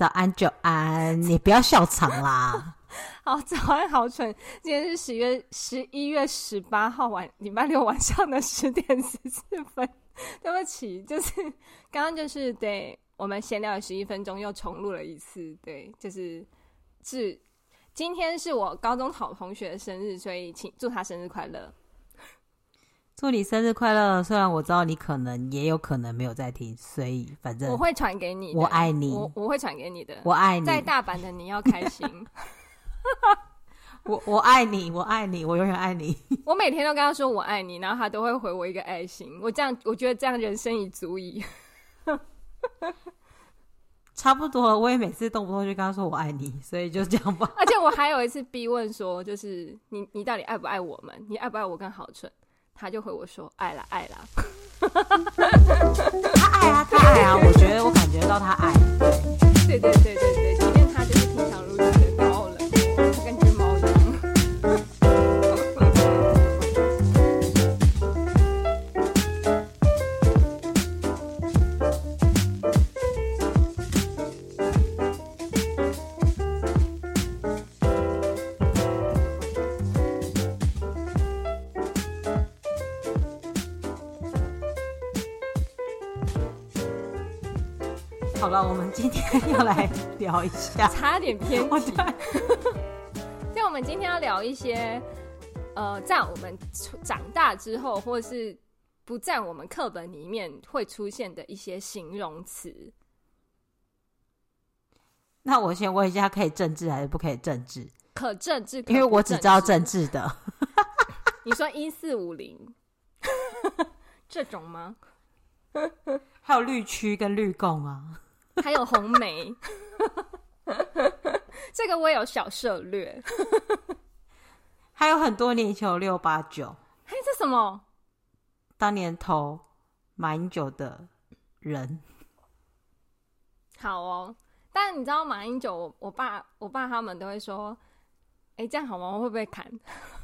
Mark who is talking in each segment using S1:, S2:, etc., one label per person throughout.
S1: 早安，久安，你不要笑场啦。
S2: 好，早安，好蠢。今天是十月十一月十八号晚礼拜六晚上的十点十四分。对不起，就是刚刚就是对我们闲聊了十一分钟，又重录了一次。对，就是是今天是我高中好同学的生日，所以请祝他生日快乐。
S1: 祝你生日快乐！虽然我知道你可能也有可能没有在听，所以反正
S2: 我会传给你。
S1: 我爱你，
S2: 我我会传给你的。
S1: 我爱你，
S2: 在大阪的你要开心。
S1: 我我爱你，我爱你，我永远爱你。
S2: 我每天都跟他说我爱你，然后他都会回我一个爱心。我这样，我觉得这样人生已足矣。
S1: 差不多，我也每次动不动就跟他说我爱你，所以就这样吧。
S2: 而且我还有一次逼问说，就是你你到底爱不爱我们？你爱不爱我跟好蠢？他就回我说：“爱啦，爱啦。”
S1: 他爱啊，他爱啊，我觉得我感觉到他
S2: 爱。对对对
S1: 对了，我们今天要来聊一下，
S2: 差点偏题。像 我们今天要聊一些，呃，在我们长大之后，或是不在我们课本里面会出现的一些形容词。
S1: 那我先问一下，可以政治还是不可以政治？
S2: 可政治，
S1: 因为我只知道政治的。
S2: 你说一四五零这种吗？
S1: 还有绿区跟绿共啊。
S2: 还有红梅，这个我也有小涉略。
S1: 还有很多年前六八九，
S2: 嘿，这什么？
S1: 当年投马英九的人。
S2: 好哦，但你知道马英九，我我爸我爸他们都会说，哎，这样好吗？我会不会砍？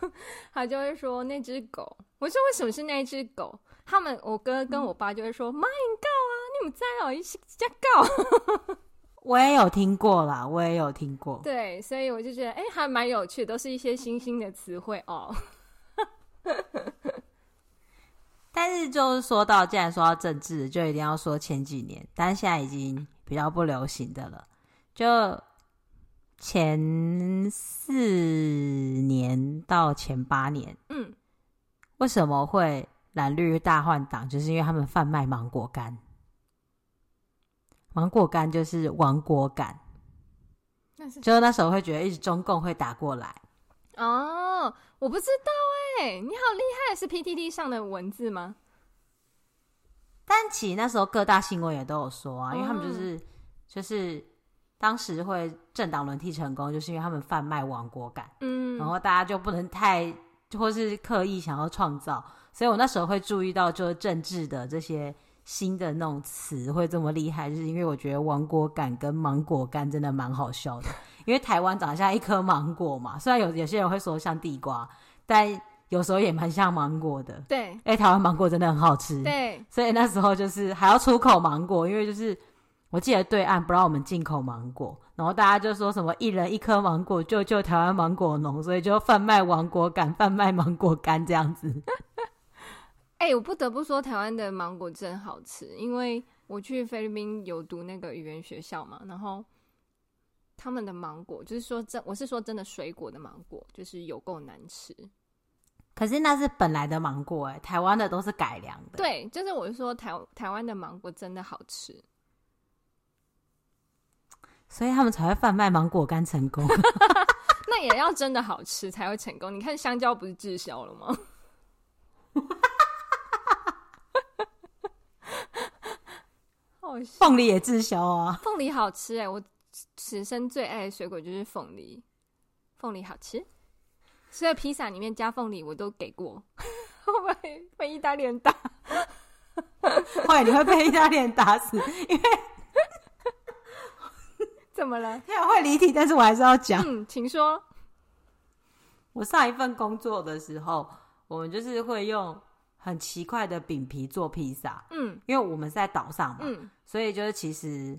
S2: 他就会说那只狗。我说为什么是那只狗？他们我哥跟我爸就会说马英九啊。你们在哦，一起加告。
S1: 我也有听过啦，我也有听过。
S2: 对，所以我就觉得，哎、欸，还蛮有趣，都是一些新兴的词汇哦。
S1: 但是就是说到，既然说到政治，就一定要说前几年，但是现在已经比较不流行的了。就前四年到前八年，嗯，为什么会蓝绿大换挡？就是因为他们贩卖芒果干。芒果干就是亡国感，就那时候会觉得一直中共会打过来
S2: 哦，我不知道哎、欸，你好厉害，是 PTT 上的文字吗？
S1: 但其实那时候各大新闻也都有说啊，因为他们就是、哦、就是当时会政党轮替成功，就是因为他们贩卖亡国感，嗯，然后大家就不能太或是刻意想要创造，所以我那时候会注意到就是政治的这些。新的那种词会这么厉害，就是因为我觉得芒果感跟芒果干真的蛮好笑的。因为台湾长得像一颗芒果嘛，虽然有有些人会说像地瓜，但有时候也蛮像芒果的。
S2: 对，
S1: 因为台湾芒果真的很好吃。
S2: 对，
S1: 所以那时候就是还要出口芒果，因为就是我记得对岸不让我们进口芒果，然后大家就说什么一人一颗芒果，救救台湾芒果农，所以就贩卖芒果干，贩卖芒果干这样子。
S2: 哎、欸，我不得不说，台湾的芒果真好吃。因为我去菲律宾有读那个语言学校嘛，然后他们的芒果，就是说真，我是说真的，水果的芒果就是有够难吃。
S1: 可是那是本来的芒果，哎，台湾的都是改良的。
S2: 对，就是我是说台台湾的芒果真的好吃，
S1: 所以他们才会贩卖芒果干成功。
S2: 那也要真的好吃才会成功。你看香蕉不是滞销了吗？
S1: 凤梨也滞销啊！
S2: 凤梨好吃哎、欸，我此生最爱的水果就是凤梨，凤梨好吃。所以披萨里面加凤梨我都给过，会被被意大利人打，
S1: 会你会被意大利人打死，因为
S2: 怎么了？
S1: 他会离题，但是我还是要讲。
S2: 嗯，请说。
S1: 我上一份工作的时候，我们就是会用。很奇怪的饼皮做披萨，嗯，因为我们是在岛上嘛，嗯，所以就是其实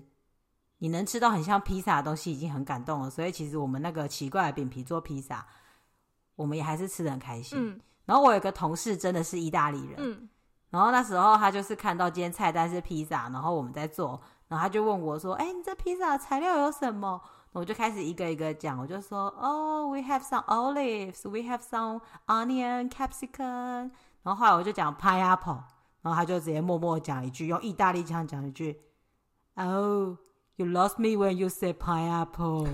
S1: 你能吃到很像披萨的东西已经很感动了，所以其实我们那个奇怪的饼皮做披萨，我们也还是吃的很开心。嗯，然后我有个同事真的是意大利人，嗯，然后那时候他就是看到今天菜单是披萨，然后我们在做，然后他就问我说：“哎，你这披萨材料有什么？”我就开始一个一个讲，我就说：“哦，we have some olives, we have some onion, capsicum。”然后后来我就讲 pineapple，然后他就直接默默讲一句，用意大利腔讲一句：“Oh。” You lost me when you said pineapple。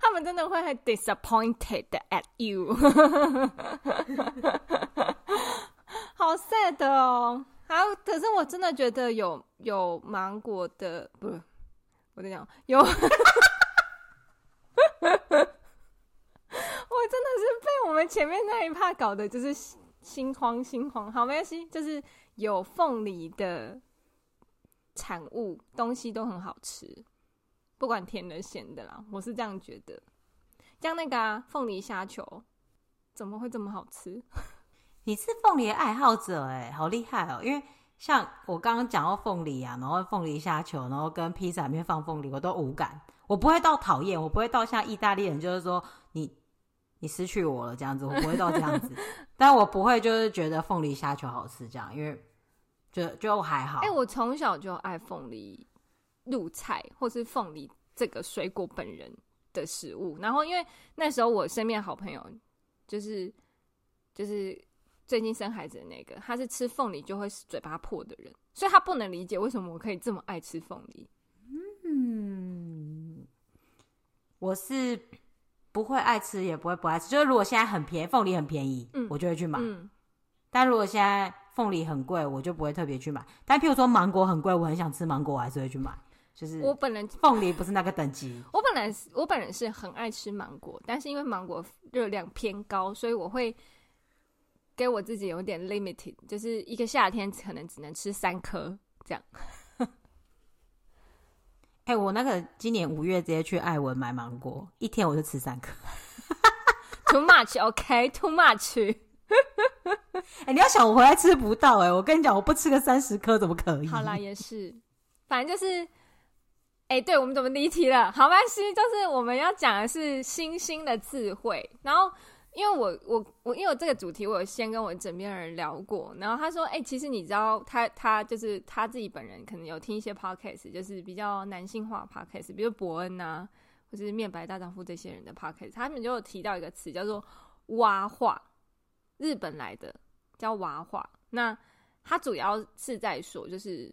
S2: 他们真的会很 disappointed at you。好 sad 哦。好，可是我真的觉得有有芒果的，不我在讲有。我真的是被我们前面那一趴搞的，就是心慌心慌。好，没关系，就是有凤梨的。产物东西都很好吃，不管甜的咸的啦，我是这样觉得。像那个凤、梨虾球，怎么会这么好吃？
S1: 你是凤梨爱好者哎、好厉害哦、因为像我刚刚讲到凤梨啊，然后凤梨虾球，然后跟披萨里面放凤梨，我都无感，我不会到讨厌，我不会到像意大利人，就是说你你失去我了这样子，我不会到这样子。但我不会就是觉得凤梨虾球好吃这样，因为。就就还好。哎、
S2: 欸，我从小就爱凤梨入菜，或是凤梨这个水果本人的食物。然后，因为那时候我身边好朋友就是就是最近生孩子的那个，他是吃凤梨就会嘴巴破的人，所以他不能理解为什么我可以这么爱吃凤梨。
S1: 嗯，我是不会爱吃，也不会不爱吃。就是如果现在很便宜，凤梨很便宜，嗯，我就会去买。嗯，但如果现在凤梨很贵，我就不会特别去买。但譬如说芒果很贵，我很想吃芒果，我还是会去买。就是
S2: 我本人
S1: 凤梨不是那个等级。
S2: 我本来我本人是很爱吃芒果，但是因为芒果热量偏高，所以我会给我自己有点 limited，就是一个夏天可能只能吃三颗这样。
S1: 哎、欸，我那个今年五月直接去爱文买芒果，一天我就吃三颗。
S2: Too much，OK，Too much。
S1: 哎、欸，你要想我回来吃不到哎、欸，我跟你讲，我不吃个三十颗怎么可以？
S2: 好啦，也是，反正就是，哎、欸，对我们怎么离题了？好，没关系，就是我们要讲的是星星的智慧。然后，因为我我我，因为这个主题，我有先跟我枕边人聊过，然后他说，哎、其实你知道他，他就是他自己本人可能有听一些 podcast，就是比较男性化 podcast，比如伯恩啊，或是面白大丈夫这些人的 podcast，他们就有提到一个词叫做“蛙化”。日本来的叫蛙化，那他主要是在说，就是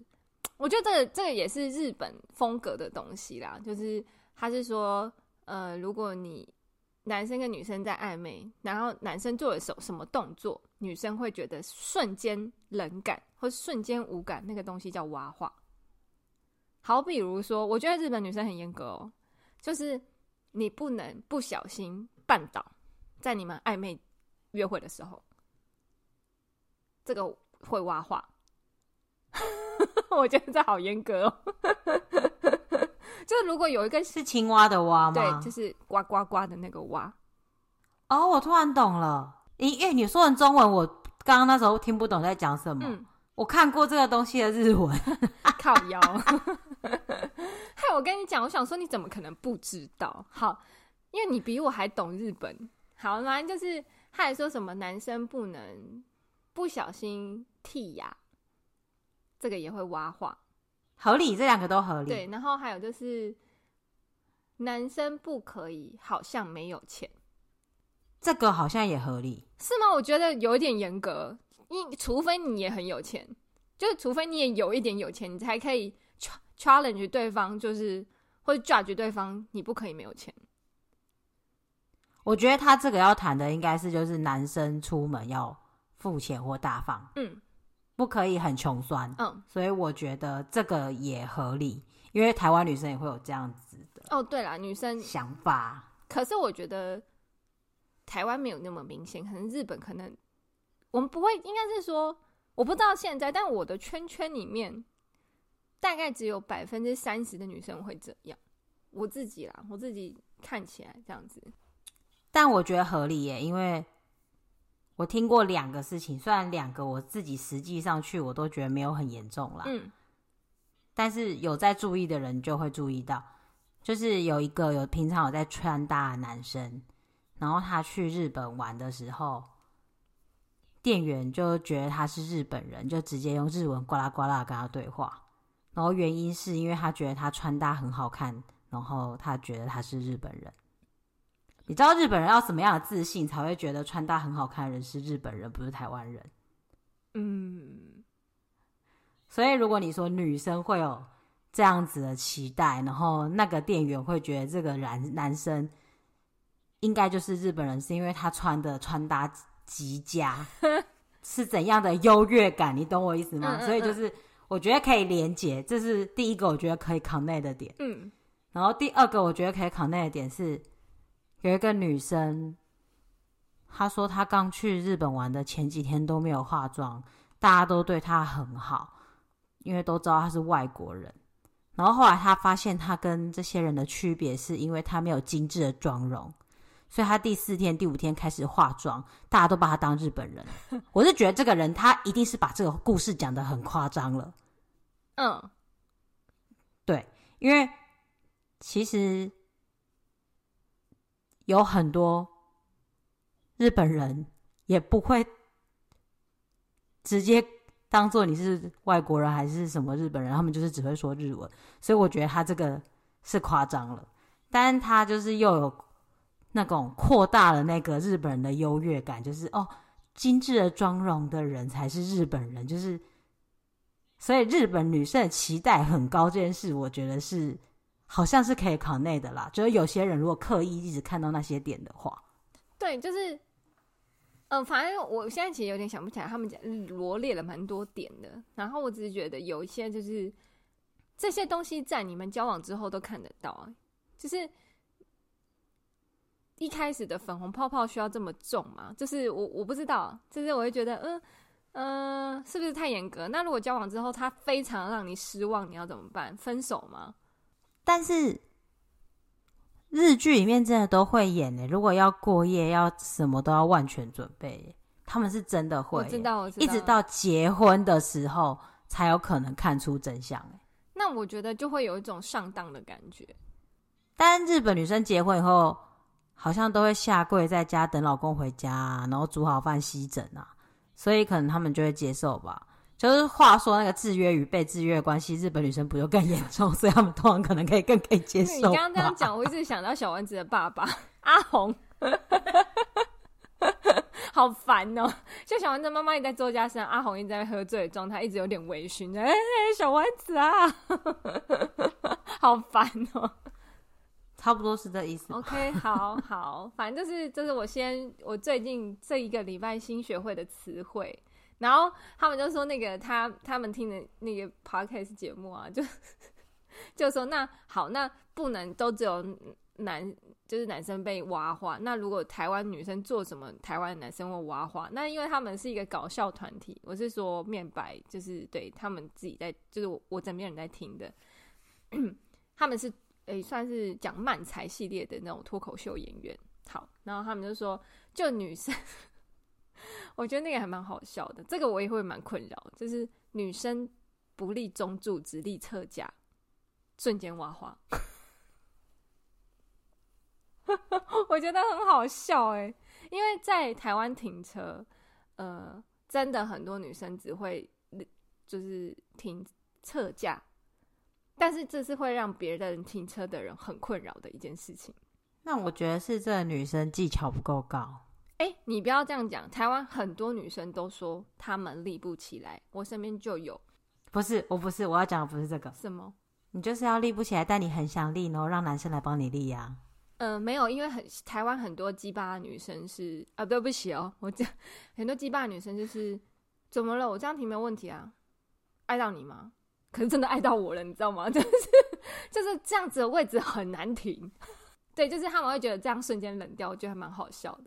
S2: 我觉得这个这个也是日本风格的东西啦，就是他是说，呃，如果你男生跟女生在暧昧，然后男生做了什什么动作，女生会觉得瞬间冷感或瞬间无感，那个东西叫挖话。好，比如说，我觉得日本女生很严格哦，就是你不能不小心绊倒在你们暧昧。约会的时候，这个会挖话，我觉得这好严格哦。就是如果有一个
S1: 是青蛙的蛙吗？
S2: 对，就是呱呱呱的那个蛙。
S1: 哦，我突然懂了。因为你说的中文，我刚刚那时候听不懂在讲什么。嗯，我看过这个东西的日文，
S2: 靠腰。嗨，我跟你讲，我想说你怎么可能不知道？好，因为你比我还懂日本。好，反正就是。他还说什么男生不能不小心剃牙，这个也会蛙化，
S1: 合理，这两个都合理。
S2: 对，然后还有就是男生不可以好像没有钱，
S1: 这个好像也合理，
S2: 是吗？我觉得有一点严格，因除非你也很有钱，就是除非你也有一点有钱，你才可以 challenge 对方，就是或者 judge 对方，你不可以没有钱。
S1: 我觉得他这个要谈的应该是，就是男生出门要付钱或大方，嗯，不可以很穷酸，嗯，所以我觉得这个也合理，因为台湾女生也会有这样子的。
S2: 哦，对啦，女生
S1: 想法，
S2: 可是我觉得台湾没有那么明显，可能日本可能我们不会，应该是说我不知道现在，但我的圈圈里面大概只有百分之三十的女生会这样，我自己啦，我自己看起来这样子。
S1: 但我觉得合理耶，因为我听过两个事情，虽然两个我自己实际上去我都觉得没有很严重啦。嗯，但是有在注意的人就会注意到，就是有一个有平常有在穿搭的男生，然后他去日本玩的时候，店员就觉得他是日本人，就直接用日文呱啦呱啦跟他对话。然后原因是因为他觉得他穿搭很好看，然后他觉得他是日本人。你知道日本人要什么样的自信才会觉得穿搭很好看的人是日本人，不是台湾人？嗯。所以如果你说女生会有这样子的期待，然后那个店员会觉得这个男男生应该就是日本人，是因为他穿的穿搭极佳，是怎样的优越感？你懂我意思吗？嗯嗯嗯。所以就是。我觉得可以连接，这是第一个我觉得可以 connect 的点。嗯，然后第二个我觉得可以 connect 的点是，有一个女生，她说她刚去日本玩的前几天都没有化妆，大家都对她很好，因为都知道她是外国人。然后后来她发现她跟这些人的区别是因为她没有精致的妆容，所以她第四天、第五天开始化妆，大家都把她当日本人。我是觉得这个人他一定是把这个故事讲得很夸张了。嗯，对，因为其实有很多日本人也不会直接当做你是外国人还是什么日本人，他们就是只会说日文，所以我觉得他这个是夸张了，但他就是又有那种扩大了那个日本人的优越感，就是哦，精致的妆容的人才是日本人，就是。所以日本女生的期待很高，这件事我觉得是好像是可以考内的啦。就是有些人如果刻意一直看到那些点的话，
S2: 对，就是，嗯、反正我现在其实有点想不起来，他们讲罗列了蛮多点的。然后我只是觉得有一些就是这些东西在你们交往之后都看得到啊，就是一开始的粉红泡泡需要这么重吗？就是我我不知道，就是我会觉得嗯。嗯、是不是太严格？那如果交往之后他非常让你失望，你要怎么办？分手吗？
S1: 但是日剧里面真的都会演呢。如果要过夜，要什么都要万全准备。他们是真的会，
S2: 我知道，我知道，
S1: 一直到结婚的时候才有可能看出真相。
S2: 那我觉得就会有一种上当的感觉。
S1: 但日本女生结婚以后，好像都会下跪在家等老公回家，然后煮好饭、吸枕啊。所以可能他们就会接受吧。就是话说那个制约与被制约的关系，日本女生不就更严重？所以他们通常可能可以更可以接受。
S2: 你刚刚这样讲，我一直想到小丸子的爸爸 阿红，好烦哦、喔！就小丸子妈妈一直在做家事，阿红一直在喝醉的状态，一直有点微醺。哎、欸，小丸子啊，好烦哦、喔。
S1: 差不多是这意思。
S2: OK，好好，反正就是这是我先我最近这一个礼拜新学会的词汇。然后他们就说那个他他们听的那个 podcast 节目啊，就 就说那好，那不能都只有男就是男生被挖话。那如果台湾女生做什么，台湾男生会挖话？那因为他们是一个搞笑团体，我是说面白，就是对他们自己在，就是我我枕边人在听的，他们是。诶、算是讲漫才系列的那种脱口秀演员。好，然后他们就说，就女生，我觉得那个还蛮好笑的。这个我也会蛮困扰，就是女生不立中柱，只立侧架，瞬间挖花，我觉得很好笑哎、因为在台湾停车，呃，真的很多女生只会就是停侧架。但是这是会让别人停车的人很困扰的一件事情。
S1: 那我觉得是这个女生技巧不够高。
S2: 哎、欸，你不要这样讲。台湾很多女生都说她们立不起来，我身边就有。
S1: 不是，我不是，我要讲的不是这个。
S2: 什么？
S1: 你就是要立不起来，但你很想立，然后让男生来帮你立呀、啊？
S2: 嗯、呃，没有，因为很台湾很多鸡巴的女生是啊，对不起哦，我这很多鸡巴的女生就是怎么了？我这样停没有问题啊？爱到你吗？可是真的爱到我了，你知道吗？就是就是这样子的位置很难停，对，就是他们会觉得这样瞬间冷掉，我觉得还蛮好笑的。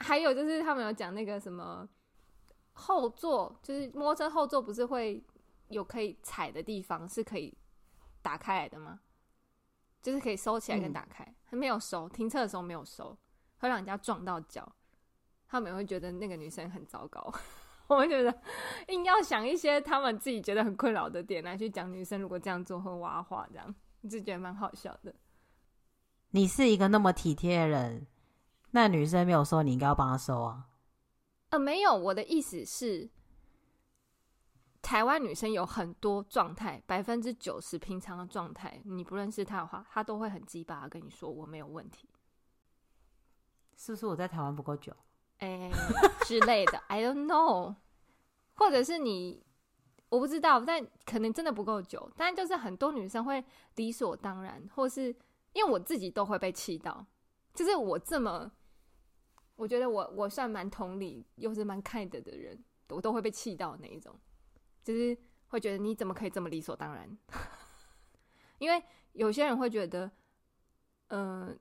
S2: 还有就是他们有讲那个什么后座，就是摩托车后座不是会有可以踩的地方，是可以打开来的吗？就是可以收起来跟打开，还没有收，停车的时候没有收，会让人家撞到脚，他们也会觉得那个女生很糟糕。我们觉得硬要想一些他们自己觉得很困扰的点来去讲女生如果这样做会挖话，这样你就觉得蛮好笑的。
S1: 你是一个那么体贴的人，那女生没有收，你应该要帮她收啊。
S2: 呃，没有，我的意思是，台湾女生有很多状态，百分之九十平常的状态，你不认识她的话，她都会很鸡巴跟你说我没有问题。
S1: 是不是我在台湾不够久？
S2: 哎、欸，之类的，I don't know，或者是你，我不知道，但可能真的不够久。但就是很多女生会理所当然，或是因为我自己都会被气到，就是我这么，我觉得我我算蛮同理又是蛮 kind 的人，我都会被气到那一种，就是会觉得你怎么可以这么理所当然？因为有些人会觉得，嗯、呃。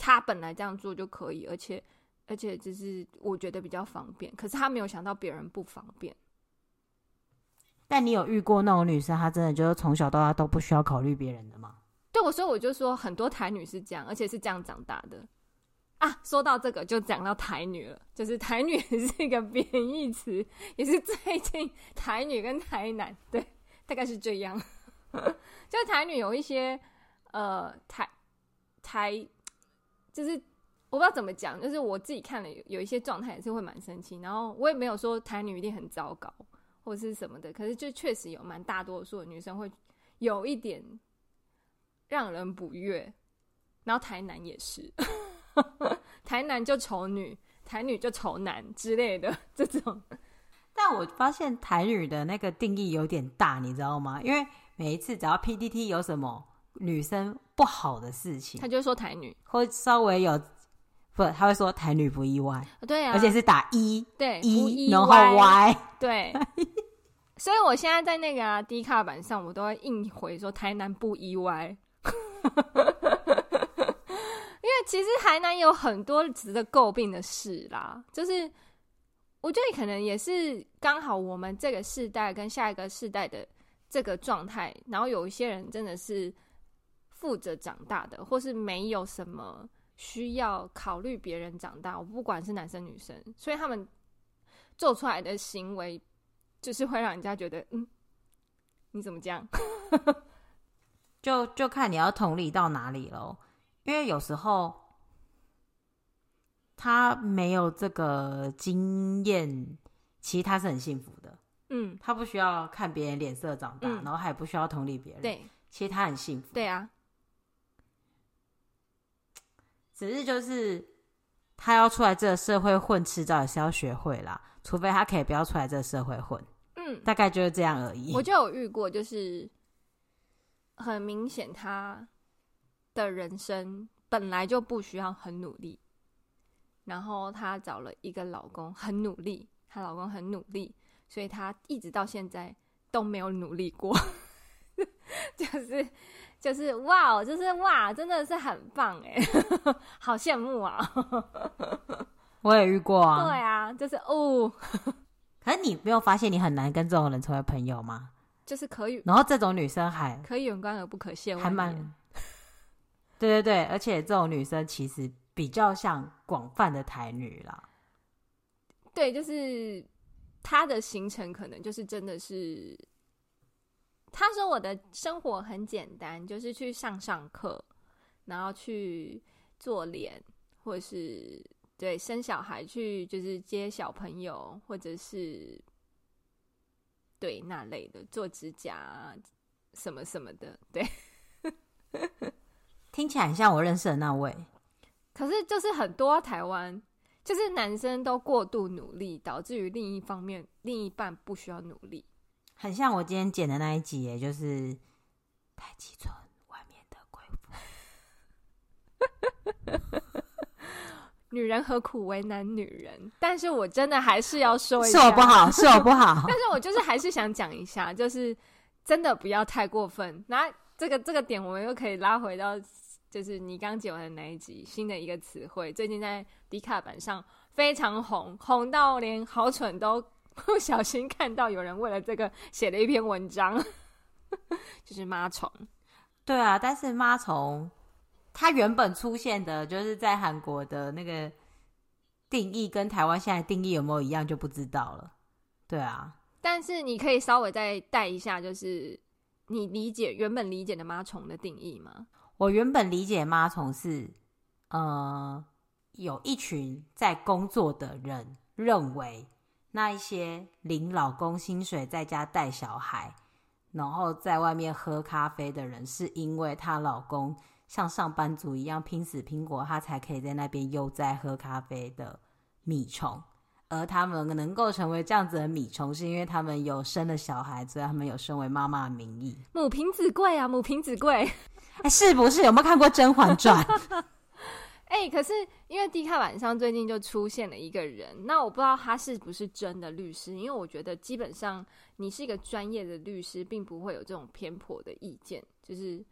S2: 他本来这样做就可以，而且而且就是我觉得比较方便。可是他没有想到别人不方便。
S1: 但你有遇过那种女生，她真的就是从小到大都不需要考虑别人的吗？
S2: 对，我所以我就说很多台女是这样，而且是这样长大的啊。说到这个，就讲到台女了，就是台女是一个贬义词，也是最近台女跟台男对，大概是这样。就台女有一些呃台台。就是我不知道怎么讲，就是我自己看了有有一些状态也是会蛮生气，然后我也没有说台女一定很糟糕或者是什么的，可是就确实有蛮大多数的女生会有一点让人不悦，然后台男也是，台男就丑女，台女就丑男之类的这种。
S1: 但我发现台女的那个定义有点大，你知道吗？因为每一次只要 PDT 有什么。女生不好的事情，
S2: 他就会说台女，
S1: 或稍微有不，他会说台女不意外，
S2: 对啊，
S1: 而且是打一，
S2: 对
S1: 一，然后 Y，
S2: 对，所以我现在在那个啊 D 卡板上，我都会硬回说台南不意外，其实台南有很多值得诟病的事啦，就是我觉得可能也是刚好我们这个世代跟下一个世代的这个状态，然后有一些人真的是。负责长大的，或是没有什么需要考虑别人长大，我不管是男生女生，所以他们做出来的行为，就是会让人家觉得，嗯，你怎么这样？
S1: 就就看你要同理到哪里喽。因为有时候他没有这个经验，其实他是很幸福的。
S2: 嗯，
S1: 他不需要看别人脸色长大，
S2: 嗯，
S1: 然后还不需要同理别人。
S2: 对，
S1: 其实他很幸福。
S2: 对啊。
S1: 只是就是他要出来这个社会混，迟早也是要学会啦。除非他可以不要出来这个社会混，嗯，大概就是这样而已。
S2: 我就有遇过，就是很明显他的人生本来就不需要很努力，然后她找了一个老公很努力，她老公很努力，所以她一直到现在都没有努力过，就是。就是哇，就是哇，真的是很棒哎，好羡慕啊！
S1: 我也遇过啊。
S2: 对啊，就是哦。
S1: 可是你没有发现你很难跟这种人成为朋友吗？
S2: 就是可以，
S1: 然后这种女生还
S2: 可以远观而不可亵玩，
S1: 还蛮。对对对，而且这种女生其实比较像广泛的台女啦。
S2: 对，就是她的行程可能就是真的是。她说：“我的生活很简单，就是去上上课，然后去做脸，或者是对生小孩去，就是接小朋友，或者是对那类的做指甲什么什么的。对，
S1: 听起来很像我认识的那位。
S2: 可是就是很多台湾，就是男生都过度努力，导致于另一方面，另一半不需要努力。”
S1: 很像我今天剪的那一集，也就是太极村外面的贵妇。
S2: 女人何苦为难女人？但是我真的还是要说一
S1: 下，是我不好，是我不好。
S2: 但是我就是还是想讲一下，就是真的不要太过分。那这个这个点，我们又可以拉回到，就是你刚解完的那一集，新的一个词汇，最近在迪卡板上非常红，红到连好蠢都。不小心看到有人为了这个写了一篇文章，就是妈虫。
S1: 对啊，但是妈虫它原本出现的就是在韩国的那个定义，跟台湾现在定义有没有一样就不知道了。对啊，
S2: 但是你可以稍微再带一下，就是你理解原本理解的妈虫的定义吗？
S1: 我原本理解妈虫是，呃，有一群在工作的人认为那一些领老公薪水在家带小孩，然后在外面喝咖啡的人，是因为她老公像上班族一样拼死拼活，她才可以在那边悠哉喝咖啡的米虫。而他们能够成为这样子的米虫，是因为他们有生了小孩，所以他们有身为妈妈的名义。
S2: 母凭子贵啊，母凭子贵。哎、
S1: 是不是？有没有看过《甄嬛传》？
S2: 哎、可是因为 D 卡晚上最近就出现了一个人，那我不知道他是不是真的律师，因为我觉得基本上你是一个专业的律师，并不会有这种偏颇的意见，就是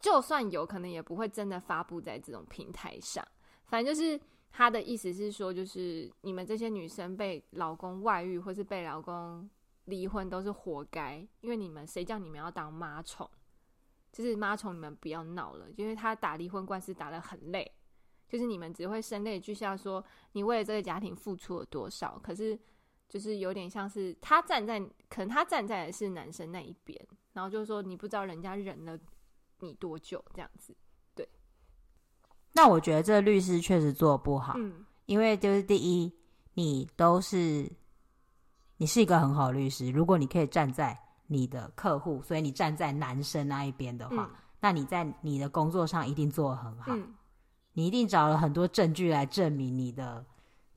S2: 就算有可能也不会真的发布在这种平台上，反正就是。他的意思是说，就是你们这些女生被老公外遇或是被老公离婚都是活该，因为你们谁叫你们要当妈宠？就是妈虫，你们不要闹了，因为他打离婚官司打得很累，就是你们只会声泪俱下说你为了这个家庭付出了多少，可是就是有点像是他站在，可能他站在的是男生那一边，然后就是说你不知道人家忍了你多久这样子。对。
S1: 那我觉得这个律师确实做不好，
S2: 嗯，
S1: 因为就是第一，你都是你是一个很好的律师，如果你可以站在你的客户，所以你站在男生那一边的话，嗯，那你在你的工作上一定做得很好，
S2: 嗯，
S1: 你一定找了很多证据来证明你的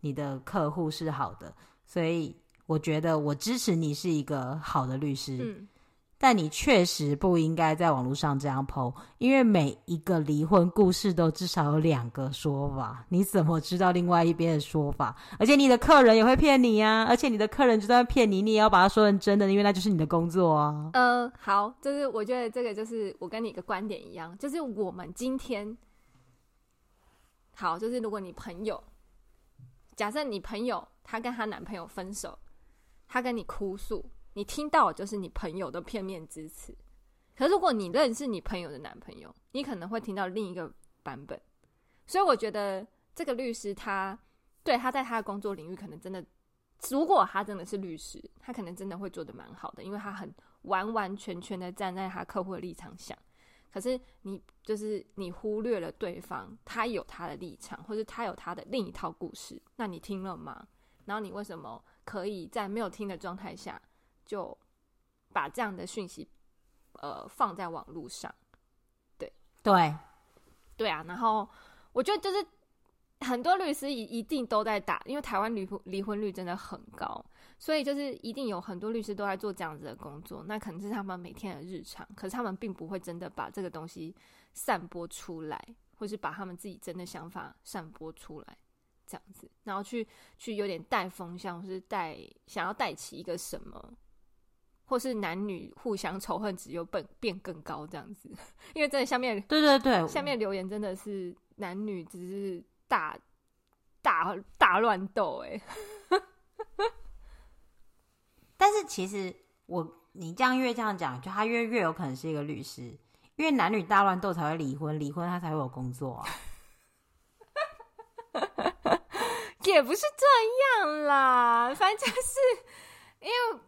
S1: 你的客户是好的，所以我觉得我支持你是一个好的律师。
S2: 嗯
S1: 但你确实不应该在网络上这样剖因为每一个离婚故事都至少有两个说法，你怎么知道另外一边的说法？而且你的客人也会骗你啊，而且你的客人就算骗你，你也要把它说成真的，因为那就是你的工作啊。
S2: 呃，好，就是我觉得这个就是我跟你一个观点一样，就是我们今天好，就是如果你朋友，假设你朋友她跟她男朋友分手，她跟你哭诉。你听到就是你朋友的片面之词，可是如果你认识你朋友的男朋友，你可能会听到另一个版本。所以我觉得这个律师他对他在他的工作领域可能真的，如果他真的是律师，他可能真的会做得蛮好的，因为他很完完全全的站在他客户的立场想。可是你就是你忽略了对方，他有他的立场，或是他有他的另一套故事，那你听了吗？然后你为什么可以在没有听的状态下？就把这样的讯息，呃，放在网络上，对
S1: 对
S2: 对啊。然后我觉得就是很多律师一一定都在打，因为台湾离婚离婚率真的很高，所以就是一定有很多律师都在做这样子的工作。那可能是他们每天的日常，可是他们并不会真的把这个东西散播出来，或是把他们自己真的想法散播出来，这样子，然后去去有点带风向，或是带想要带起一个什么。或是男女互相仇恨值又变变更高这样子，因为在下面
S1: 对对对，
S2: 下面留言真的是男女只是大大大乱斗哎。
S1: 但是其实我你这样越这样讲，就他越越有可能是一个律师，因为男女大乱斗才会离婚，离婚他才会有工作啊。
S2: 也不是这样啦，反正就是因为。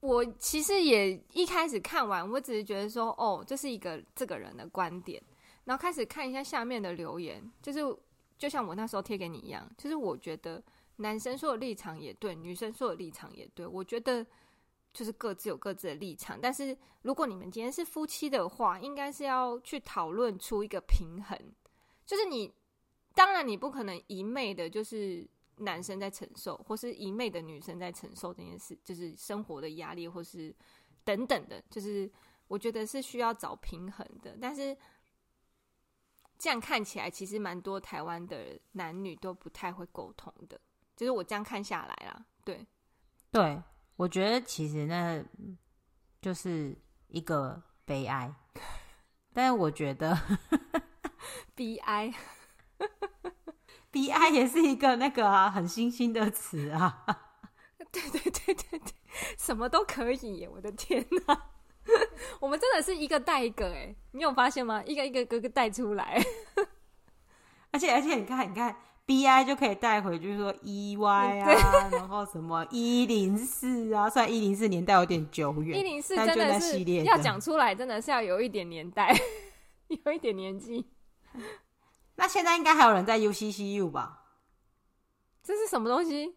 S2: 我其实也一开始看完，我只是觉得说，哦，这是一个这个人的观点，然后开始看一下下面的留言，就是就像我那时候贴给你一样，就是我觉得男生说的立场也对，女生说的立场也对，我觉得就是各自有各自的立场，但是如果你们今天是夫妻的话，应该是要去讨论出一个平衡，就是你当然你不可能一昧的，就是。男生在承受，或是一昧的女生在承受这件事，就是生活的压力，或是等等的，就是我觉得是需要找平衡的。但是这样看起来，其实蛮多台湾的男女都不太会沟通的。就是我这样看下来啦，对，
S1: 对，我觉得其实那就是一个悲哀。但是我觉得
S2: 悲哀。
S1: B I 也是一个那个啊，很新兴的词啊。
S2: 对对对对对，什么都可以耶！我的天哪，我们真的是一个带一个哎、欸，你有发现吗？一个一个哥哥带出来，
S1: 而且而且你看你看 B I 就可以带回就是说 E Y 啊，然后什么一零四啊，虽然一零四年代有点久远，
S2: 一零四真的是要讲出来，真的是要有一点年代，有一点年纪。
S1: 那现在应该还有人在 U C C U 吧？
S2: 这是什么东西？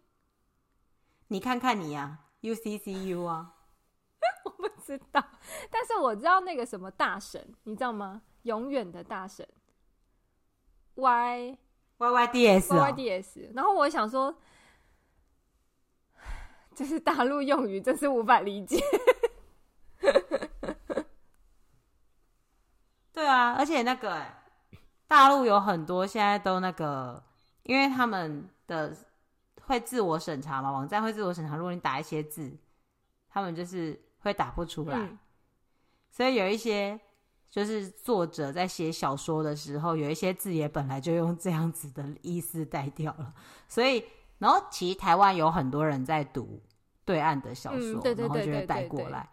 S1: 你看看你呀，U C C U 啊，
S2: 我不知道，但是我知道那个什么大神，你知道吗？永远的大神 Y。
S1: Y Y D S
S2: Y Y D S，然后我想说，这是大陆用语，真是无法理解。
S1: 对啊，而且那个大陆有很多现在都那个，因为他们的会自我审查嘛，网站会自我审查，如果你打一些字，他们就是会打不出来，嗯、所以有一些。就是作者在写小说的时候，有一些字也本来就用这样子的意思带掉了，所以，然后其实台湾有很多人在读对岸的小说，
S2: 嗯、
S1: 然后就会带过来。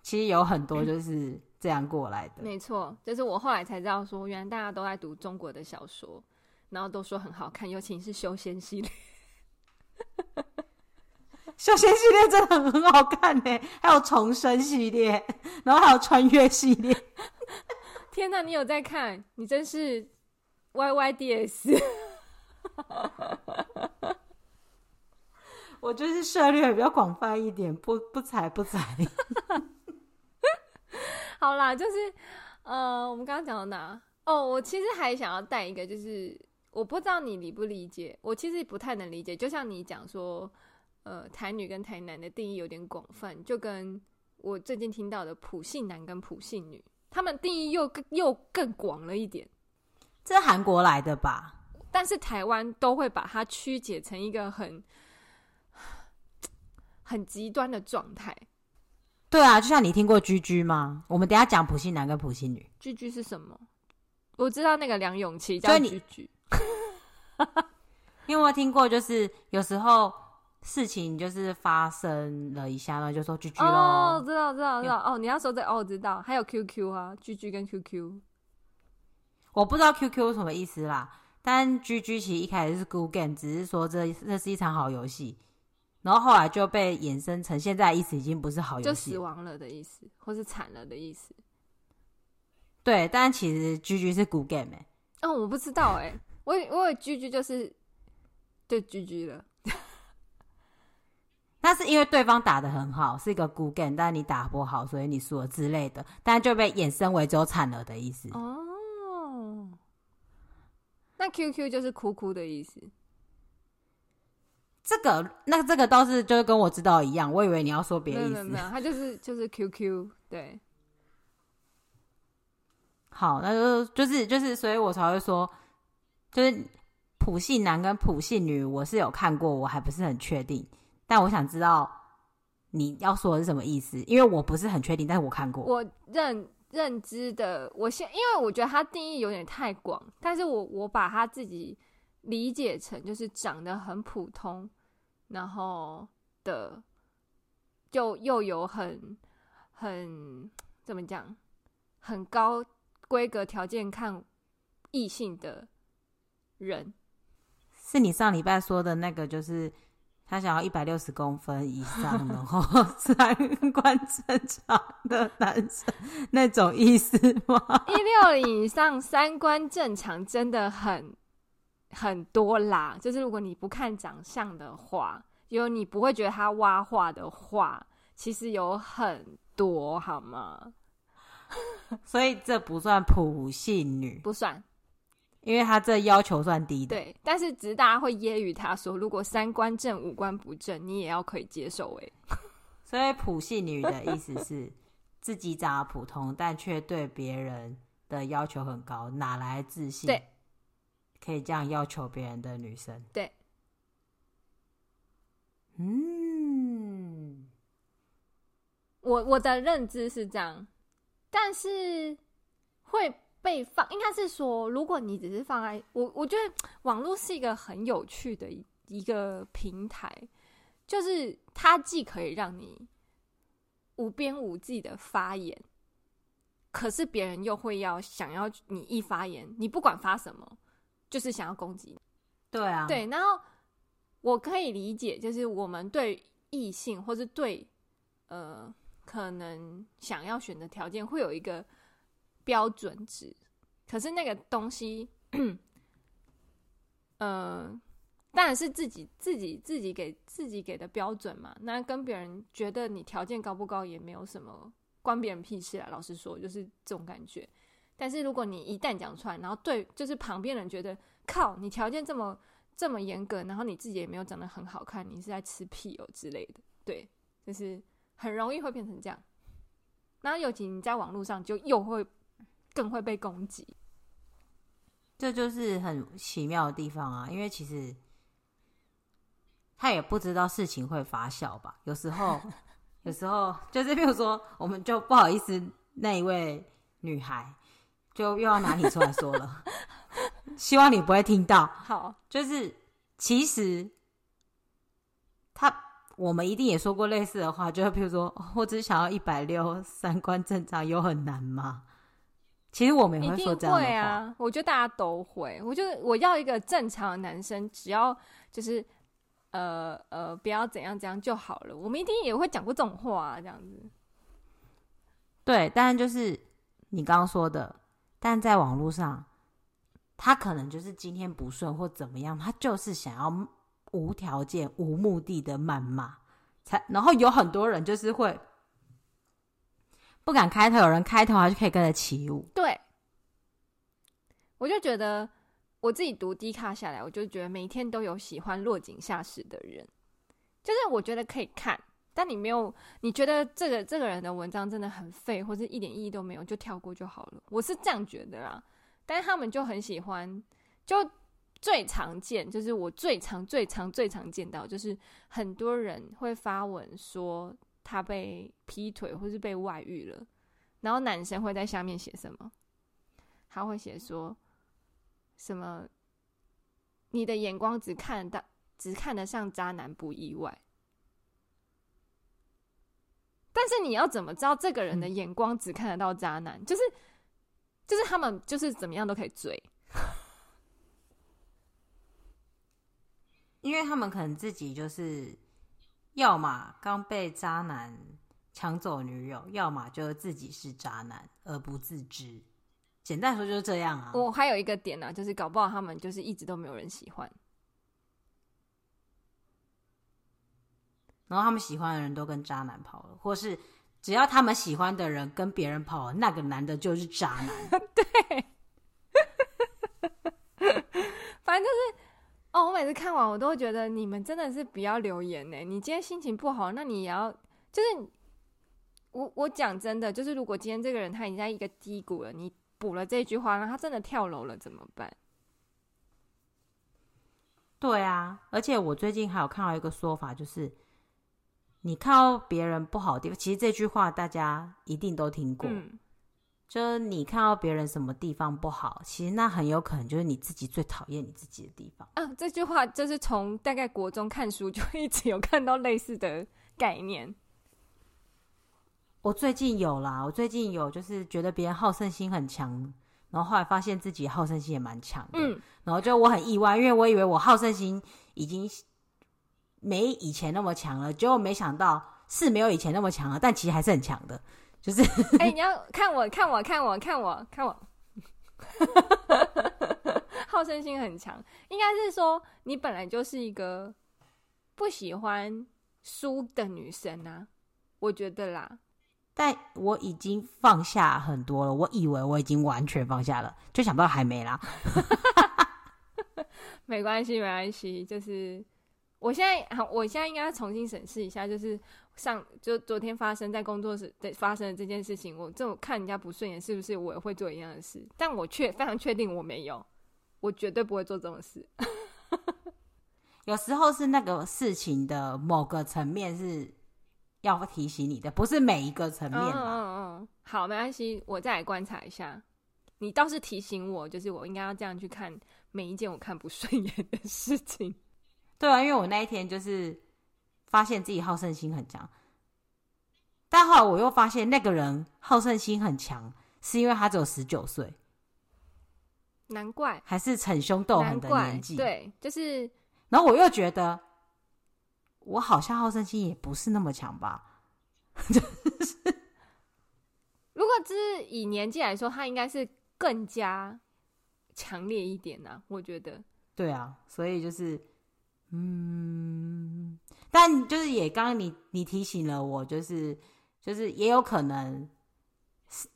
S1: 其实有很多就是这样过来的。嗯、
S2: 没错，就是我后来才知道说，原来大家都在读中国的小说，然后都说很好看，尤其是修仙系列。
S1: 修仙系列真的很好看呢，还有重生系列，然后还有穿越系列。
S2: 天哪，你有在看？你真是 Y Y D S。
S1: 我就是涉猎比较广泛一点，不不踩不才。
S2: 好啦，就是呃，我们刚刚讲到哪？哦，我其实还想要带一个，就是我不知道你理不理解，我其实不太能理解。就像你讲说。呃，台女跟台男的定义有点广泛，就跟我最近听到的普信男跟普信女，他们定义又更又更广了一点。
S1: 这是韩国来的吧？
S2: 但是台湾都会把它曲解成一个很 很极端的状态。
S1: 对啊，就像你听过居居吗？我们等一下讲普信男跟普信女。
S2: 居居是什么？我知道那个梁咏琪叫居居。
S1: 你有没有听过？就是有时候。事情就是发生了一下呢，就说居居喽。
S2: 哦，知道知道知道哦，你要说这个、哦，知道。还有 QQ 啊居居跟 QQ，
S1: 我不知道 QQ 什么意思啦。但居居其实一开始是 Good Game，只是说这这是一场好游戏，然后后来就被衍生成现在的意思已经不是好游戏，
S2: 就死亡了的意思，或是惨了的意思。
S1: 对，但其实 GG 是 Good Game 哎、
S2: 欸。哦，我不知道哎、欸，我以我 GG 就是就 GG 了。
S1: 那是因为对方打的很好，是一个 good game，但你打不好，所以你输了之类的，但就被衍生为只有惨了的意思。
S2: 哦，那 QQ 就是哭哭的意思。
S1: 这个，那这个倒是就是跟我知道一样，我以为你要说别的意思。
S2: 没有，他就是就是 QQ，对。
S1: 好，那就就是就是，所以我才会说，就是普信男跟普信女，我是有看过，我还不是很确定。但我想知道你要说的是什么意思，因为我不是很确定，但是我看过。
S2: 我认认知的，我现，因为我觉得他定义有点太广，但是我我把他自己理解成就是长得很普通，然后的就又有很很怎么讲，很高规格条件看异性的人，
S1: 是你上礼拜说的那个，就是。他想要一百六十公分以上，然后三观正常的男生那种意思吗？
S2: 一六零以上三观正常真的很很多啦。就是如果你不看长相的话，有你不会觉得他挖话的话，其实有很多，好吗？
S1: 所以这不算普信女，
S2: 不算。
S1: 因为他这要求算低的，
S2: 对，但是只是大家会揶揄他说，如果三观正五官不正，你也要可以接受哎。
S1: 所以普信女的意思是自己长得普通，但却对别人的要求很高，哪来自信？
S2: 对，
S1: 可以这样要求别人的女生。
S2: 对，
S1: 嗯，
S2: 我我的认知是这样，但是会。被放应该是说，如果你只是放在我，我觉得网络是一个很有趣的一一个平台，就是它既可以让你无边无际的发言，可是别人又会要想要你一发言，你不管发什么，就是想要攻击。
S1: 对啊，
S2: 对，然后我可以理解，就是我们对异性或是对呃可能想要选的条件会有一个标准值，可是那个东西，嗯、呃，当然是自己自己自己给自己给的标准嘛。那跟别人觉得你条件高不高也没有什么关别人屁事啊。老实说，就是这种感觉。但是如果你一旦讲出来，然后对，就是旁边人觉得靠，你条件这么这么严格，然后你自己也没有长得很好看，你是在吃屁哦之类的，对，就是很容易会变成这样。然后尤其你在网络上，就又会更会被攻击，
S1: 这就是很奇妙的地方啊。因为其实他也不知道事情会发酵吧，有时候，有时候就是比如说，我们就不好意思那一位女孩。就又要拿你出来说了，希望你不会听到。
S2: 好，
S1: 就是其实他我们一定也说过类似的话，就比如说，我只想要一百六，三观正常，有很难吗？其实我们也会说这样的话。
S2: 会啊，我觉得大家都会。我觉得我要一个正常的男生，只要就是呃呃，不要怎样怎样就好了。我们一定也会讲过这种话啊，这样子。
S1: 对，但就是你刚刚说的。但在网络上，他可能就是今天不顺或怎么样，他就是想要无条件、无目的的谩骂，才然后有很多人就是会不敢开头，有人开头还是可以跟着起舞。
S2: 对，我就觉得我自己读 D 卡下来，我就觉得每天都有喜欢落井下石的人，就是我觉得可以看。但你没有，你觉得这个这个人的文章真的很废，或者一点意义都没有，就跳过就好了。我是这样觉得啦。但是他们就很喜欢，就最常见，就是我最常、最常、最常见到，就是很多人会发文说他被劈腿或是被外遇了，然后男生会在下面写什么？他会写说什么？你的眼光只看到，只看得上渣男，不意外。但是你要怎么知道这个人的眼光只看得到渣男？嗯、就是，就是他们就是怎么样都可以追，
S1: 因为他们可能自己就是，要么刚被渣男抢走女友，要么就自己是渣男而不自知。简单说就是这样啊。
S2: 我还有一个点呢、啊，就是搞不好他们就是一直都没有人喜欢。
S1: 然后他们喜欢的人都跟渣男跑了，或是只要他们喜欢的人跟别人跑了，那个男的就是渣男。
S2: 对，反正就是哦，我每次看完我都会觉得你们真的是不要留言呢。你今天心情不好，那你也要就是我我讲真的，就是如果今天这个人他已经在一个低谷了，你补了这句话，然后他真的跳楼了怎么办？
S1: 对啊，而且我最近还有看到一个说法，就是。你看到别人不好的地方，其实这句话大家一定都听过。嗯，就是你看到别人什么地方不好，其实那很有可能就是你自己最讨厌你自己的地方。
S2: 啊，这句话就是从大概国中看书就一直有看到类似的概念。
S1: 我最近有啦，我最近有就是觉得别人好胜心很强，然后后来发现自己好胜心也蛮强的。嗯，然后就我很意外，因为我以为我好胜心已经。没以前那么强了，结果没想到是没有以前那么强了，但其实还是很强的。就是，
S2: 哎、欸，你要看我，看我，看我，看我，看我，好胜心很强，应该是说你本来就是一个不喜欢输的女生啊，我觉得啦。
S1: 但我已经放下很多了，我以为我已经完全放下了，就想不到还没啦。
S2: 没关系，没关系，就是。我现在好，我现在应该要重新审视一下，就是上就昨天发生在工作室的发生的这件事情，我这种看人家不顺眼，是不是我也会做一样的事？但我确非常确定我没有，我绝对不会做这种事。
S1: 有时候是那个事情的某个层面是要提醒你的，不是每一个层面。嗯嗯
S2: 嗯，好，没关系，我再来观察一下。你倒是提醒我，就是我应该要这样去看每一件我看不顺眼的事情。
S1: 对啊，因为我那一天就是发现自己好胜心很强，但后来我又发现那个人好胜心很强，是因为他只有十九岁。
S2: 难怪
S1: 还是逞凶斗狠的年纪，
S2: 对，就是。
S1: 然后我又觉得，我好像好胜心也不是那么强吧。就是，
S2: 如果只是以年纪来说，他应该是更加强烈一点呐、啊。我觉得。
S1: 对啊，所以就是，嗯，但就是也刚刚你你提醒了我，就是就是也有可能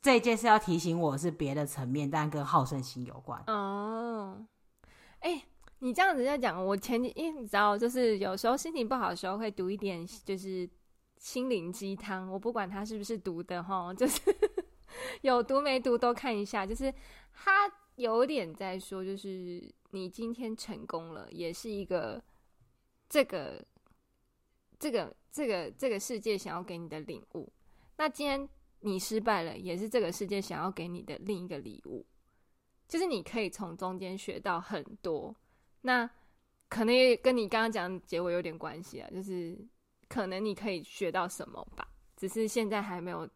S1: 这件事要提醒我是别的层面，但跟好胜心有关。
S2: 哦，哎、你这样子在讲，我前几，因为你知道，就是有时候心情不好的时候会读一点，就是心灵鸡汤。我不管他是不是读的哈，就是 有读没读都看一下。就是他有点在说，就是你今天成功了，也是一个这个这个这个这个世界想要给你的领悟。那今天你失败了，也是这个世界想要给你的另一个礼物。就是你可以从中间学到很多。那可能也跟你刚刚讲结尾有点关系啊，就是可能你可以学到什么吧，只是现在还没有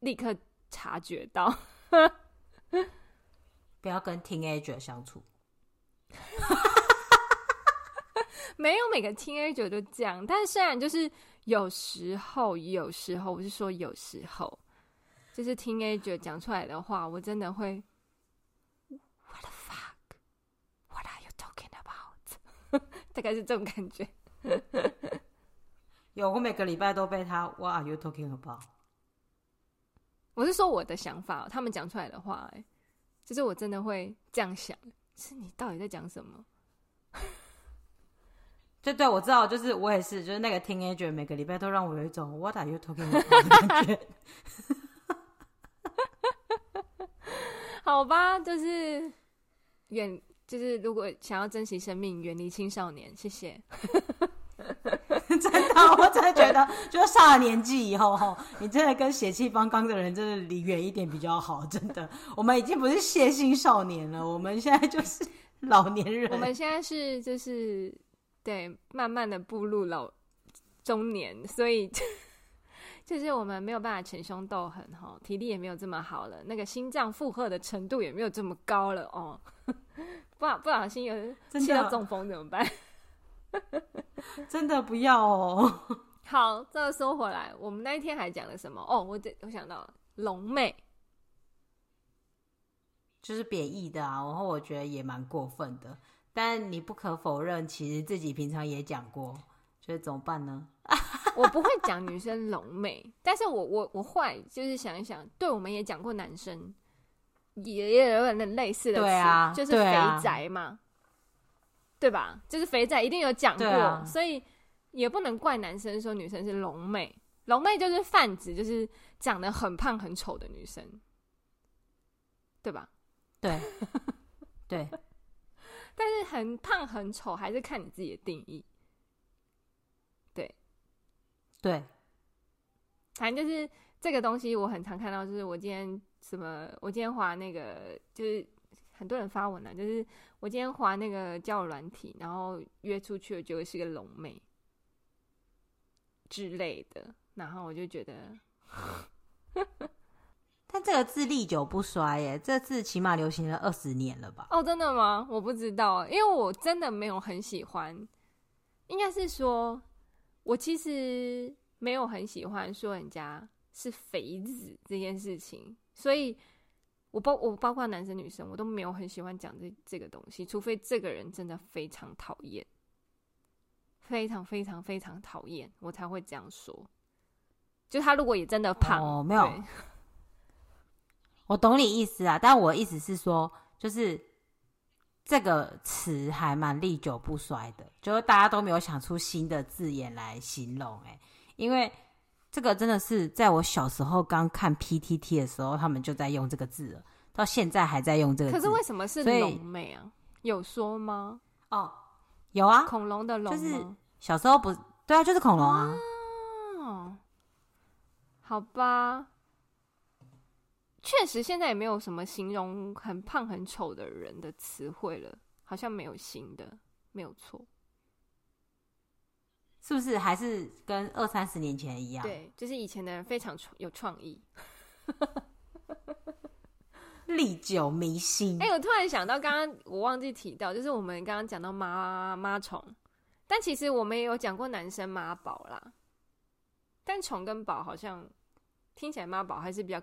S2: 立刻察觉到。
S1: 不要跟 teenager 相处，
S2: 没有每个 teenager 都这样，但是虽然就是有时候，有时候我是说有时候，就是 teenager 讲出来的话，我真的会 what the fuck what areyoutokenabout。大概是这种感觉。
S1: 有，我每个礼拜都被他 What are you talking about？
S2: 我是说我的想法，他们讲出来的话，哎，就是我真的会这样想：是你到底在讲什么？
S1: 对对，我知道，就是我也是，就是那个 teenager，每个礼拜都让我有一种 What are you talking about 的感觉。
S2: 好吧，就是远。就是如果想要珍惜生命，远离青少年，谢谢。
S1: 真的，我真的觉得，就是上了年纪以后，你真的跟血气方刚的人真的离远一点比较好。真的，我们已经不是血性少年了，我们现在就是老年人。
S2: 我们现在是就是对，慢慢的步入老中年，所以。就是我们没有办法逞凶斗狠哈，体力也没有这么好了，那个心脏负荷的程度也没有这么高了哦。不不小心有气到中风怎么办？
S1: 真的不要哦。
S2: 好，这个说回来，我们那一天还讲了什么？哦，我我想到了龙妹，
S1: 就是贬义的啊。然后我觉得也蛮过分的，但你不可否认，其实自己平常也讲过，所以怎么办呢？
S2: 我不会讲女生龙妹，但是我我我会就是想一想，对，我们也讲过男生也也有点类似的词，
S1: 啊、
S2: 就是肥宅嘛，对，啊、对吧？就是肥宅一定有讲过，啊、所以也不能怪男生说女生是龙妹，龙妹就是泛指就是长得很胖很丑的女生，对吧？
S1: 对对，
S2: 但是很胖很丑还是看你自己的定义。
S1: 对，对
S2: 反正就是这个东西，我很常看到。就是我今天什么，我今天滑那个，就是很多人发文了，就是我今天滑那个交友软体，然后约出去的结果是个龙妹之类的，然后我就觉得，
S1: 但这个字历久不衰耶，这字起码流行了二十年了吧？
S2: 哦，真的吗？我不知道，因为我真的没有很喜欢，应该是说。我其实没有很喜欢说人家是肥子这件事情，所以我包我包括男生女生，我都没有很喜欢讲这这个东西，除非这个人真的非常讨厌，非常非常非常讨厌，我才会这样说。就他如果也真的胖，
S1: 哦，没有，对我懂你意思啊，但我意思是说，就是。这个词还蛮历久不衰的，就是大家都没有想出新的字眼来形容哎，因为这个真的是在我小时候刚看 PTT 的时候，他们就在用这个字了，到现在还在用这个字。
S2: 可是为什么是龙妹啊？有说吗？
S1: 哦，有啊，
S2: 恐龙的龙，
S1: 就是小时候不对啊，就是恐龙啊。
S2: 哦，好吧。确实，现在也没有什么形容很胖很丑的人的词汇了，好像没有新的，没有错，
S1: 是不是？还是跟二三十年前一样？
S2: 对，就是以前的人非常有创意。
S1: 历久弥新。
S2: 哎、欸，我突然想到，刚刚我忘记提到，就是我们刚刚讲到妈妈虫，但其实我们也有讲过男生妈宝啦。但虫跟宝好像听起来妈宝还是比较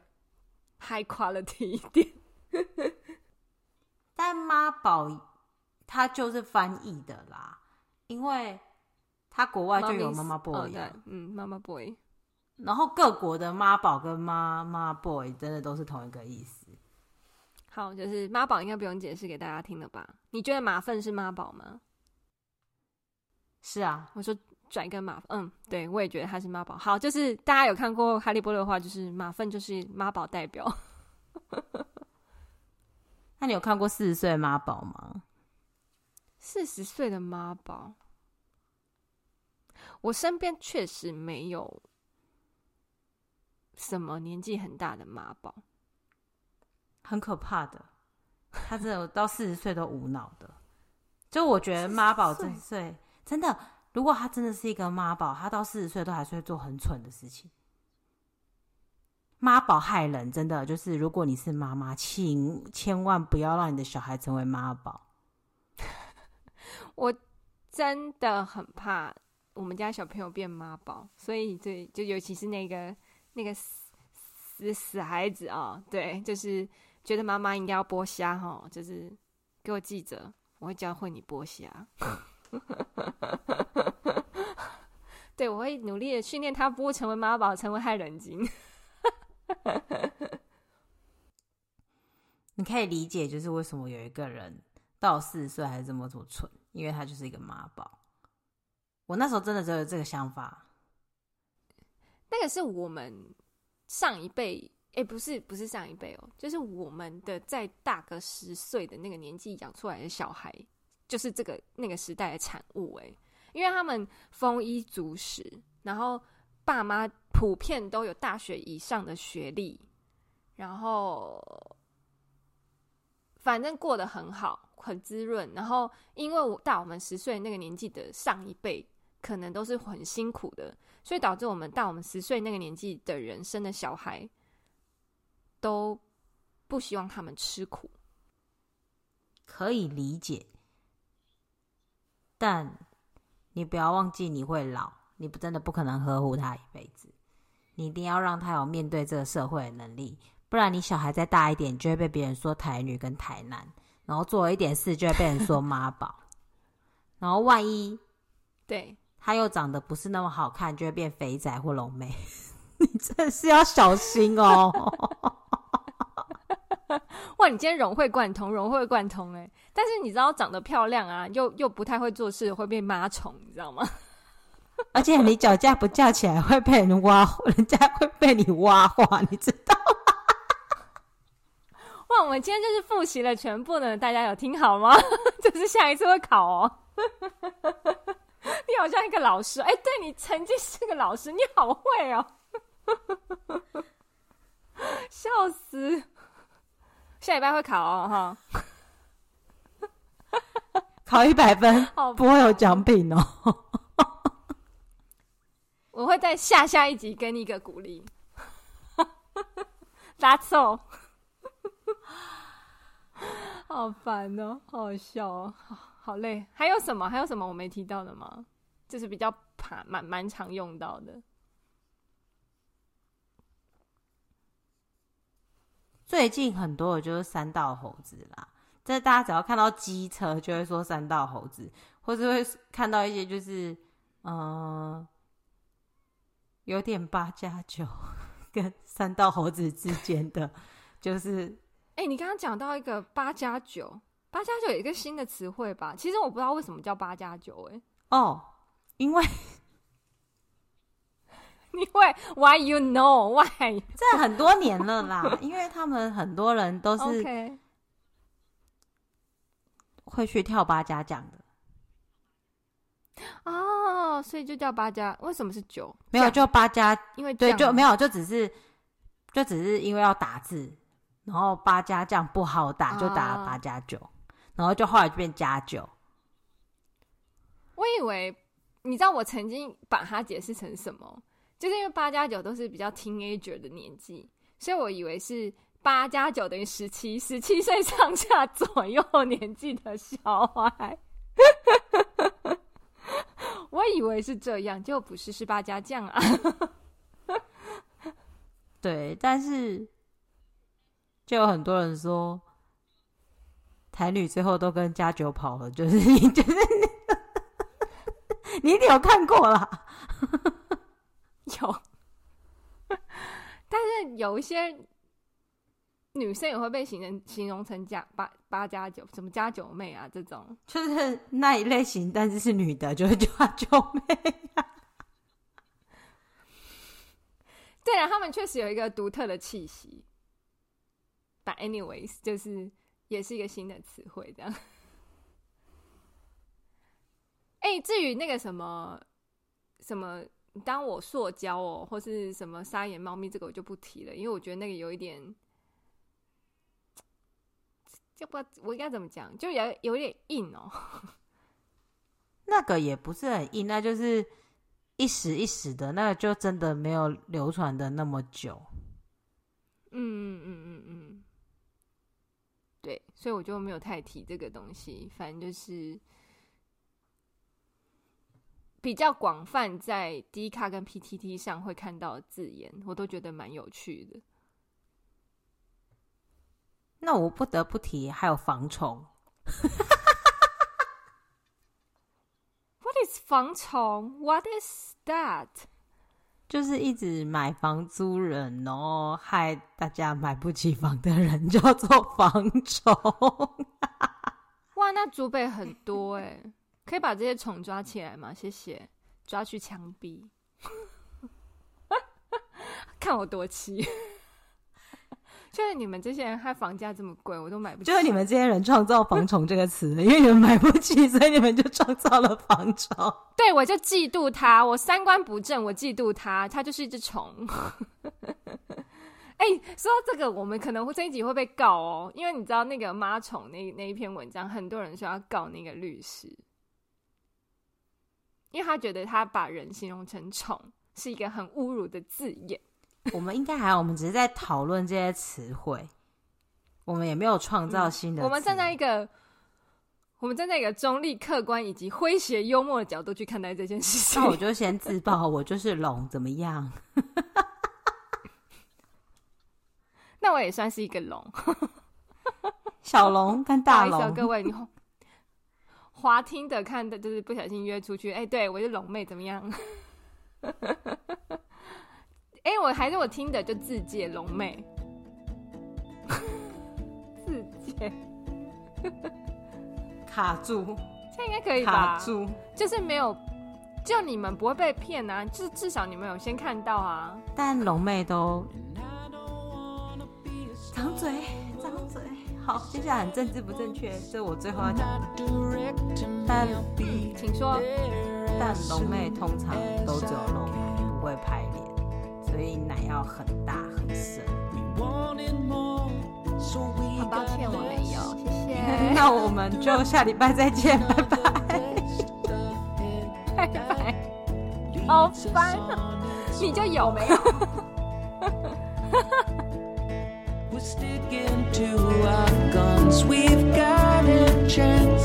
S2: high quality 一点。
S1: 但妈宝它就是翻译的啦，因为它国外就有妈妈 boy，、
S2: 嗯，妈妈 boy。
S1: 然后各国的妈宝跟妈妈 boy 真的都是同一个意思。
S2: 好，就是妈宝应该不用解释给大家听了吧？你觉得马粪是妈宝吗？
S1: 是啊，
S2: 我说拽跟马，嗯，对，我也觉得他是妈宝。好，就是大家有看过哈利波特的话，就是马粪就是妈宝代表。
S1: 那你有看过四十岁的妈宝吗？
S2: 四十岁的妈宝，我身边确实没有。什么年纪很大的妈宝，
S1: 很可怕的。他真的到四十岁都无脑的。就我觉得妈宝这岁真的，如果他真的是一个妈宝，他到四十岁都还是会做很蠢的事情。妈宝害人，真的就是如果你是妈妈，请千万不要让你的小孩成为妈宝。
S2: 我真的很怕我们家小朋友变妈宝，所以对，就尤其是那个。那个死死死孩子啊、哦，对，就是觉得妈妈应该要剥虾哈，就是给我记着，我会教会你剥虾。对，我会努力的训练他，不会成为妈宝，成为害人精。
S1: 你可以理解，就是为什么有一个人到四十岁还是这么这么蠢，因为他就是一个妈宝。我那时候真的只有这个想法。
S2: 那个是我们上一辈，哎、欸，不是，不是上一辈哦，就是我们的在大个十岁的那个年纪养出来的小孩，就是这个那个时代的产物，哎，因为他们丰衣足食，然后爸妈普遍都有大学以上的学历，然后反正过得很好，很滋润，然后因为我大我们十岁那个年纪的上一辈，可能都是很辛苦的。所以导致我们到我们十岁那个年纪的人生的小孩，都不希望他们吃苦，
S1: 可以理解。但你不要忘记，你会老，你不真的不可能呵护他一辈子。你一定要让他有面对这个社会的能力，不然你小孩再大一点，就会被别人说台女跟台男，然后做了一点事就会被人说妈宝，然后万一
S2: 对。
S1: 他又长得不是那么好看，就会变肥仔或龙妹，你真的是要小心哦！
S2: 哇，你今天融会贯通，融会贯通哎！但是你知道长得漂亮啊，又又不太会做事，会被妈宠，你知道吗？
S1: 而且你脚架不架起来，会被人挖，人家会被你挖花，你知道吗？
S2: 哇，我们今天就是复习了全部呢，大家有听好吗？就是下一次会考哦。你好像一个老师，哎、欸，对，你曾经是个老师，你好会哦，笑死！下礼拜会考哦，哈，
S1: 考一百分，不会有奖品哦。
S2: 我会在下下一集给你一个鼓励。That's all。好烦哦，好好笑哦。好累，还有什么？还有什么我没提到的吗？就是比较怕蛮蛮常用到的。
S1: 最近很多的就是三道猴子啦，这大家只要看到机车就会说三道猴子，或者会看到一些就是嗯、呃，有点八加九 跟三道猴子之间的，就是
S2: 哎、欸，你刚刚讲到一个八加九。八加九有一个新的词汇吧？其实我不知道为什么叫八加九哎。
S1: 哦，因为
S2: 你会？Why you know why？
S1: 这很多年了啦，因为他们很多人都是会去跳八家将的。
S2: 哦，所以就叫八加。为什么是九？
S1: 没有，就八加，
S2: 因为
S1: 对，就没有，就只是，就只是因为要打字，然后八家将不好打，就打了八加九。然后就后来就变加九。
S2: 我以为，你知道我曾经把它解释成什么？就是因为八加九都是比较 teenager 的年纪，所以我以为是八加九等于十七，十七岁上下左右年纪的小孩。我以为是这样，就不是，是八加酱啊。
S1: 对，但是就有很多人说，台女最后都跟加九跑了，就是你，就是你，你一定有看过啦。
S2: 有，但是有一些。女生也会被形容形容成加八八加九，什么加九妹啊？这种
S1: 就是那一类型，但是是女的，就是加九妹啊。
S2: 对啊，他们确实有一个独特的气息。But anyways，就是也是一个新的词汇，这样。哎、欸，至于那个什么什么，当我塑胶哦，或是什么沙眼猫咪，这个我就不提了，因为我觉得那个有一点。就不知道我应该怎么讲，就有有点硬哦。
S1: 那个也不是很硬，那就是一时一时的，那个就真的没有流传的那么久。
S2: 嗯嗯嗯嗯嗯，对，所以我就没有太提这个东西。反正就是比较广泛，在 D 卡跟 PTT 上会看到的字眼，我都觉得蛮有趣的。
S1: 那我不得不提，还有防虫。
S2: What is 防虫？What is that？
S1: 就是一直买房租人哦，害大家买不起房的人叫做房虫。
S2: 哇，那竹北很多哎，可以把这些虫抓起来吗？谢谢，抓去枪毙。看我多气。就是你们这些人害房价这么贵，我都买不起。
S1: 就是你们这些人创造“房虫”这个词，因为你们买不起，所以你们就创造了房虫。
S2: 对，我就嫉妒他，我三观不正，我嫉妒他，他就是一只虫。哎、欸，说到这个，我们可能会这一集会被告哦，因为你知道那个妈虫那那一篇文章，很多人说要告那个律师，因为他觉得他把人形容成虫是一个很侮辱的字眼。
S1: 我们应该还好，我们只是在讨论这些词汇，我们也没有创造新的、嗯。
S2: 我们站在一个，我们站在一个中立、客观以及诙谐幽默的角度去看待这件事情。
S1: 那我就先自爆，我就是龙，怎么样？
S2: 那我也算是一个龙，
S1: 小龙跟大龙。
S2: 各位，你滑听的看的，就是不小心约出去。哎、欸，对我是龙妹，怎么样？哎、欸，我还是我听的就自介龙妹，自介
S1: 卡住，
S2: 这应该可以吧？
S1: 卡住，
S2: 就是没有，就你们不会被骗啊，至至少你们有先看到啊。
S1: 但龙妹都长嘴，好，接下来政治不正确，是我最后要讲。但，
S2: 请说。
S1: 但龙妹通常都只有露奶，不会拍脸，所以奶要很大很深。
S2: 很抱歉我没有，谢谢。
S1: 那我们就下礼拜再见，拜拜。
S2: 拜拜。好烦，你就有没有？
S3: guns, we've got a chance.